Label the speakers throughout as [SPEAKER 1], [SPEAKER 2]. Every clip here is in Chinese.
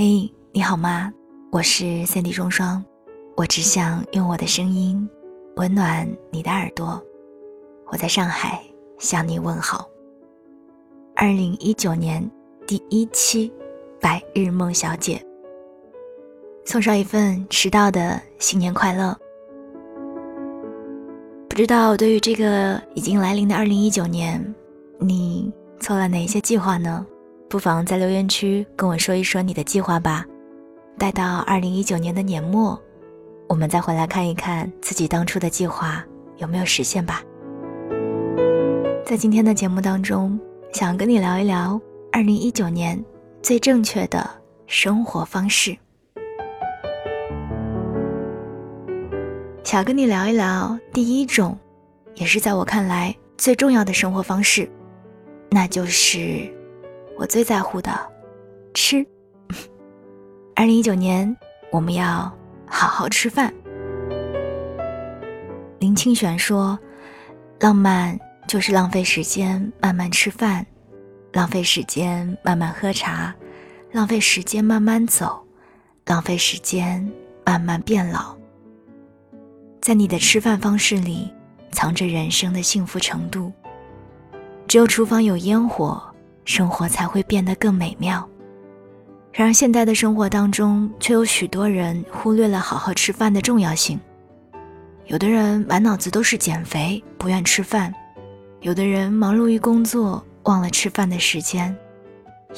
[SPEAKER 1] 嘿，你好吗？我是三 D 双双，我只想用我的声音温暖你的耳朵。我在上海向你问好。二零一九年第一期百日梦小姐，送上一份迟到的新年快乐。不知道对于这个已经来临的二零一九年，你做了哪些计划呢？不妨在留言区跟我说一说你的计划吧。待到二零一九年的年末，我们再回来看一看自己当初的计划有没有实现吧。在今天的节目当中，想跟你聊一聊二零一九年最正确的生活方式。想跟你聊一聊第一种，也是在我看来最重要的生活方式，那就是。我最在乎的，吃。二零一九年，我们要好好吃饭。林清玄说：“浪漫就是浪费时间慢慢吃饭，浪费时间慢慢喝茶，浪费时间慢慢走，浪费时间慢慢变老。在你的吃饭方式里，藏着人生的幸福程度。只有厨房有烟火。”生活才会变得更美妙。然而，现代的生活当中，却有许多人忽略了好好吃饭的重要性。有的人满脑子都是减肥，不愿吃饭；有的人忙碌于工作，忘了吃饭的时间；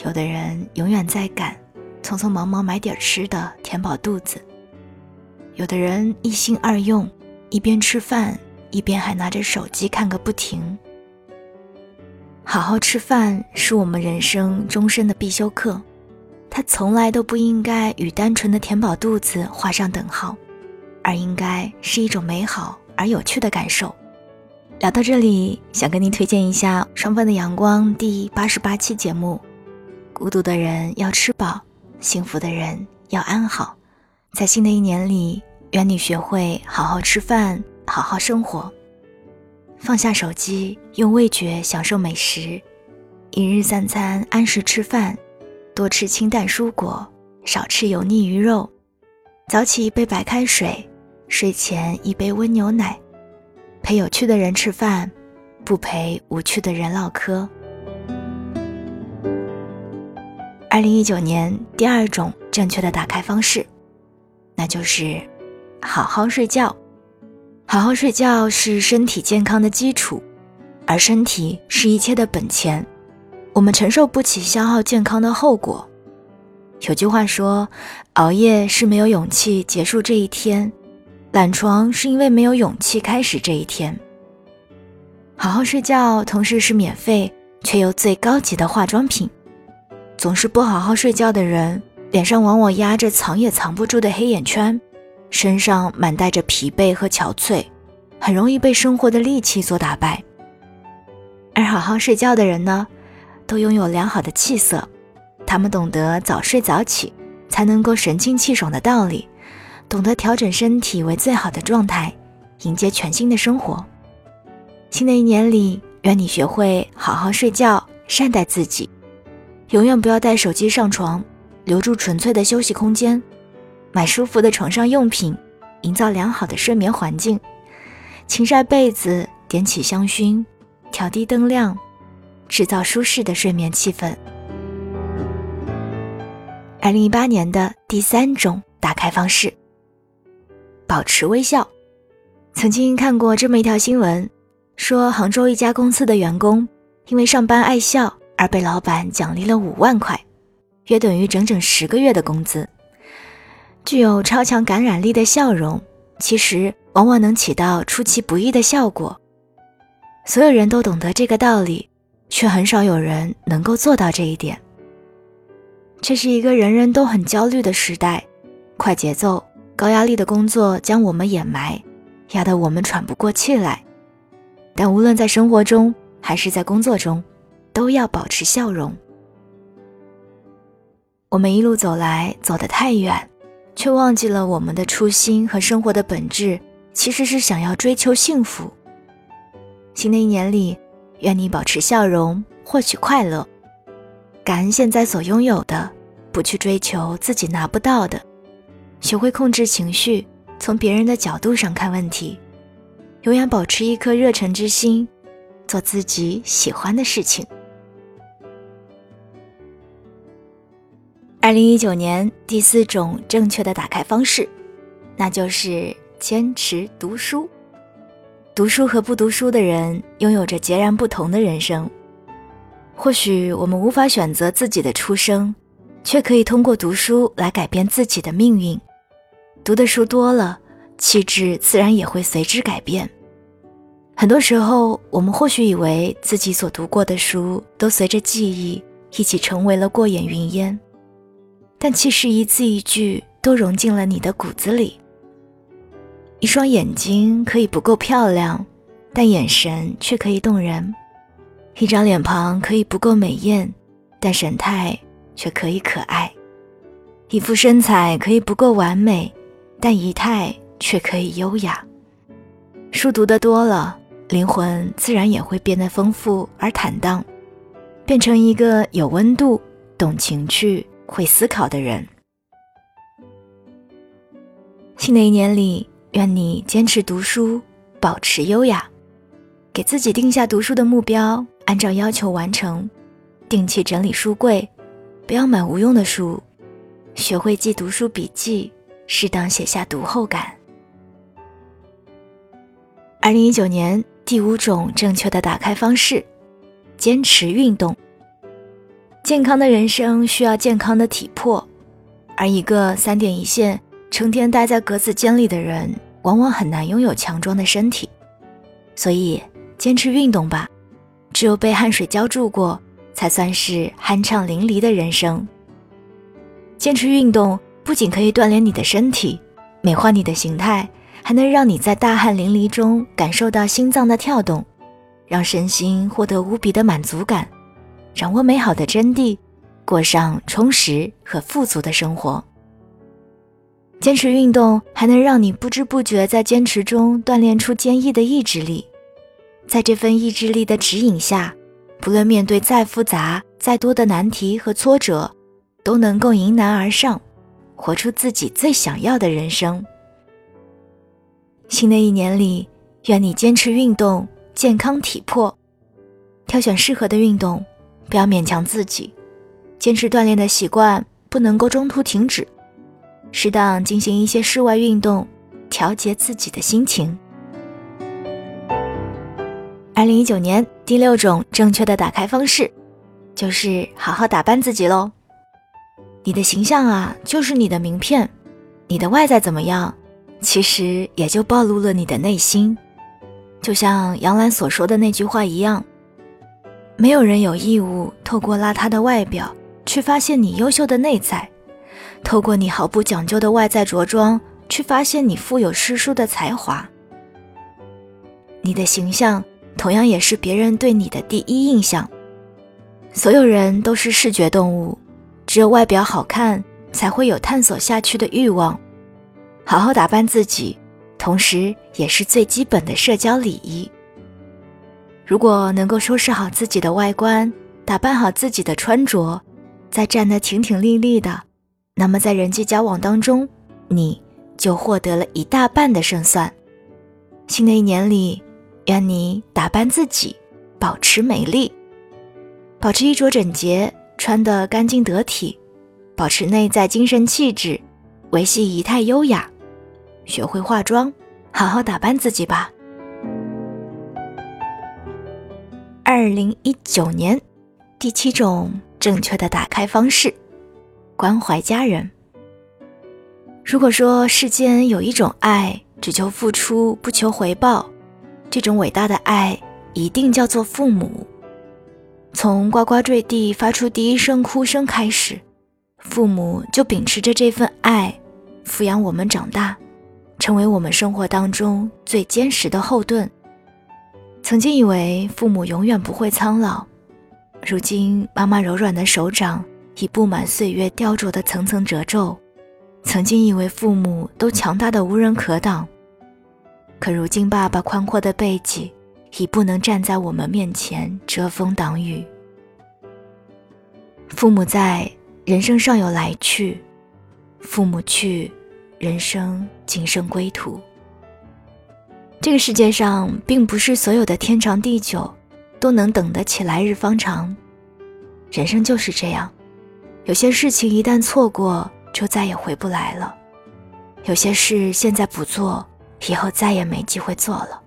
[SPEAKER 1] 有的人永远在赶，匆匆忙忙买点吃的填饱肚子；有的人一心二用，一边吃饭，一边还拿着手机看个不停。好好吃饭是我们人生终身的必修课，它从来都不应该与单纯的填饱肚子画上等号，而应该是一种美好而有趣的感受。聊到这里，想跟您推荐一下《双份的阳光》第八十八期节目：孤独的人要吃饱，幸福的人要安好。在新的一年里，愿你学会好好吃饭，好好生活。放下手机，用味觉享受美食。一日三餐按时吃饭，多吃清淡蔬果，少吃油腻鱼肉。早起一杯白开水，睡前一杯温牛奶。陪有趣的人吃饭，不陪无趣的人唠嗑。二零一九年第二种正确的打开方式，那就是好好睡觉。好好睡觉是身体健康的基础，而身体是一切的本钱。我们承受不起消耗健康的后果。有句话说：“熬夜是没有勇气结束这一天，懒床是因为没有勇气开始这一天。”好好睡觉，同时是免费却又最高级的化妆品。总是不好好睡觉的人，脸上往往压着藏也藏不住的黑眼圈。身上满带着疲惫和憔悴，很容易被生活的戾气所打败。而好好睡觉的人呢，都拥有良好的气色，他们懂得早睡早起才能够神清气爽的道理，懂得调整身体为最好的状态，迎接全新的生活。新的一年里，愿你学会好好睡觉，善待自己，永远不要带手机上床，留住纯粹的休息空间。买舒服的床上用品，营造良好的睡眠环境，轻晒被子，点起香薰，调低灯亮，制造舒适的睡眠气氛。二零一八年的第三种打开方式：保持微笑。曾经看过这么一条新闻，说杭州一家公司的员工因为上班爱笑而被老板奖励了五万块，约等于整整十个月的工资。具有超强感染力的笑容，其实往往能起到出其不意的效果。所有人都懂得这个道理，却很少有人能够做到这一点。这是一个人人都很焦虑的时代，快节奏、高压力的工作将我们掩埋，压得我们喘不过气来。但无论在生活中还是在工作中，都要保持笑容。我们一路走来，走得太远。却忘记了我们的初心和生活的本质，其实是想要追求幸福。新的一年里，愿你保持笑容，获取快乐，感恩现在所拥有的，不去追求自己拿不到的，学会控制情绪，从别人的角度上看问题，永远保持一颗热忱之心，做自己喜欢的事情。二零一九年第四种正确的打开方式，那就是坚持读书。读书和不读书的人拥有着截然不同的人生。或许我们无法选择自己的出生，却可以通过读书来改变自己的命运。读的书多了，气质自然也会随之改变。很多时候，我们或许以为自己所读过的书都随着记忆一起成为了过眼云烟。但其实一字一句都融进了你的骨子里。一双眼睛可以不够漂亮，但眼神却可以动人；一张脸庞可以不够美艳，但神态却可以可爱；一副身材可以不够完美，但仪态却可以优雅。书读得多了，灵魂自然也会变得丰富而坦荡，变成一个有温度、懂情趣。会思考的人。新的一年里，愿你坚持读书，保持优雅，给自己定下读书的目标，按照要求完成，定期整理书柜，不要买无用的书，学会记读书笔记，适当写下读后感。二零一九年第五种正确的打开方式：坚持运动。健康的人生需要健康的体魄，而一个三点一线、成天待在格子间里的人，往往很难拥有强壮的身体。所以，坚持运动吧，只有被汗水浇筑过，才算是酣畅淋漓的人生。坚持运动不仅可以锻炼你的身体，美化你的形态，还能让你在大汗淋漓中感受到心脏的跳动，让身心获得无比的满足感。掌握美好的真谛，过上充实和富足的生活。坚持运动还能让你不知不觉在坚持中锻炼出坚毅的意志力，在这份意志力的指引下，不论面对再复杂、再多的难题和挫折，都能够迎难而上，活出自己最想要的人生。新的一年里，愿你坚持运动，健康体魄，挑选适合的运动。不要勉强自己，坚持锻炼的习惯不能够中途停止，适当进行一些室外运动，调节自己的心情。二零一九年第六种正确的打开方式，就是好好打扮自己喽。你的形象啊，就是你的名片，你的外在怎么样，其实也就暴露了你的内心。就像杨澜所说的那句话一样。没有人有义务透过邋遢的外表去发现你优秀的内在，透过你毫不讲究的外在着装去发现你富有诗书的才华。你的形象同样也是别人对你的第一印象。所有人都是视觉动物，只有外表好看，才会有探索下去的欲望。好好打扮自己，同时也是最基本的社交礼仪。如果能够收拾好自己的外观，打扮好自己的穿着，再站得挺挺立立的，那么在人际交往当中，你就获得了一大半的胜算。新的一年里，愿你打扮自己，保持美丽，保持衣着整洁，穿得干净得体，保持内在精神气质，维系仪态优雅，学会化妆，好好打扮自己吧。二零一九年，第七种正确的打开方式：关怀家人。如果说世间有一种爱，只求付出不求回报，这种伟大的爱一定叫做父母。从呱呱坠地发出第一声哭声开始，父母就秉持着这份爱，抚养我们长大，成为我们生活当中最坚实的后盾。曾经以为父母永远不会苍老，如今妈妈柔软的手掌已布满岁月雕琢的层层褶皱。曾经以为父母都强大的无人可挡，可如今爸爸宽阔的背脊已不能站在我们面前遮风挡雨。父母在，人生尚有来去，父母去，人生仅剩归途。这个世界上，并不是所有的天长地久，都能等得起来日方长。人生就是这样，有些事情一旦错过，就再也回不来了；有些事现在不做，以后再也没机会做了。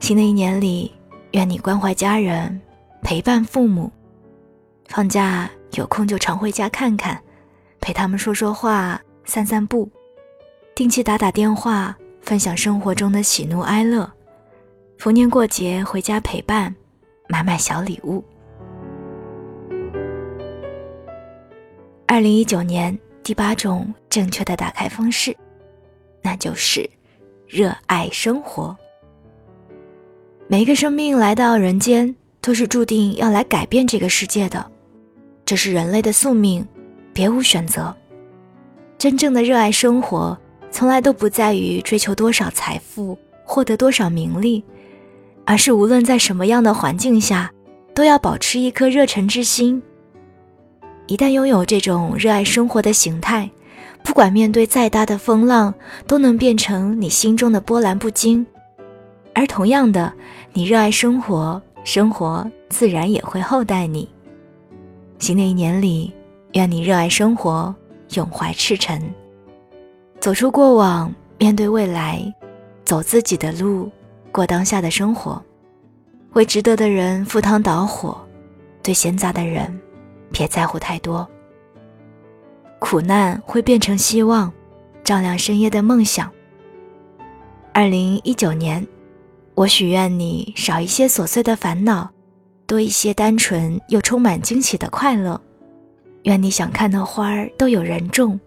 [SPEAKER 1] 新的一年里，愿你关怀家人，陪伴父母，放假。有空就常回家看看，陪他们说说话、散散步，定期打打电话，分享生活中的喜怒哀乐。逢年过节回家陪伴，买买小礼物。二零一九年第八种正确的打开方式，那就是热爱生活。每一个生命来到人间，都是注定要来改变这个世界的。这是人类的宿命，别无选择。真正的热爱生活，从来都不在于追求多少财富、获得多少名利，而是无论在什么样的环境下，都要保持一颗热忱之心。一旦拥有这种热爱生活的形态，不管面对再大的风浪，都能变成你心中的波澜不惊。而同样的，你热爱生活，生活自然也会厚待你。新的一年里，愿你热爱生活，永怀赤诚，走出过往，面对未来，走自己的路，过当下的生活，为值得的人赴汤蹈火，对闲杂的人，别在乎太多。苦难会变成希望，照亮深夜的梦想。二零一九年，我许愿你少一些琐碎的烦恼。多一些单纯又充满惊喜的快乐，愿你想看的花儿都有人种，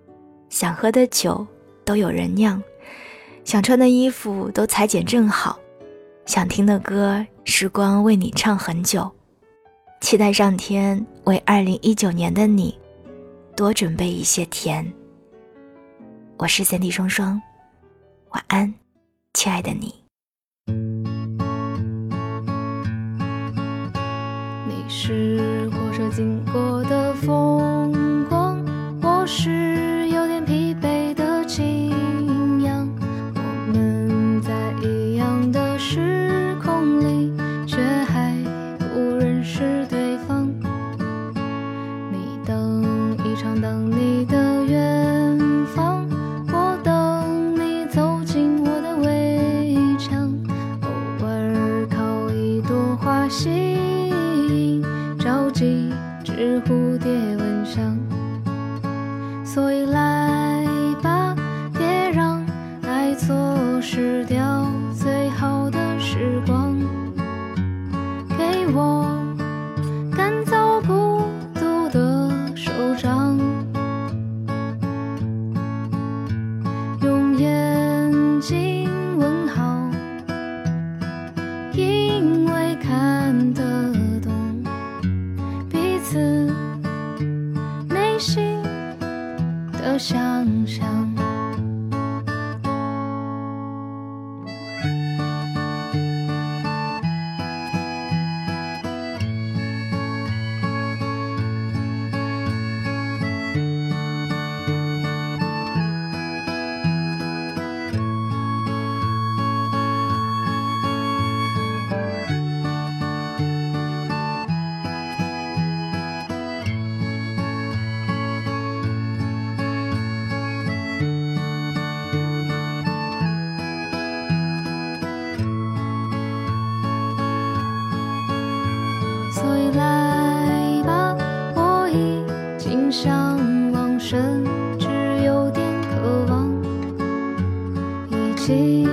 [SPEAKER 1] 想喝的酒都有人酿，想穿的衣服都裁剪正好，想听的歌时光为你唱很久。期待上天为二零一九年的你多准备一些甜。我是三弟双双，晚安，亲爱的你你。
[SPEAKER 2] 是火车经过的风心向往甚至有点渴望已经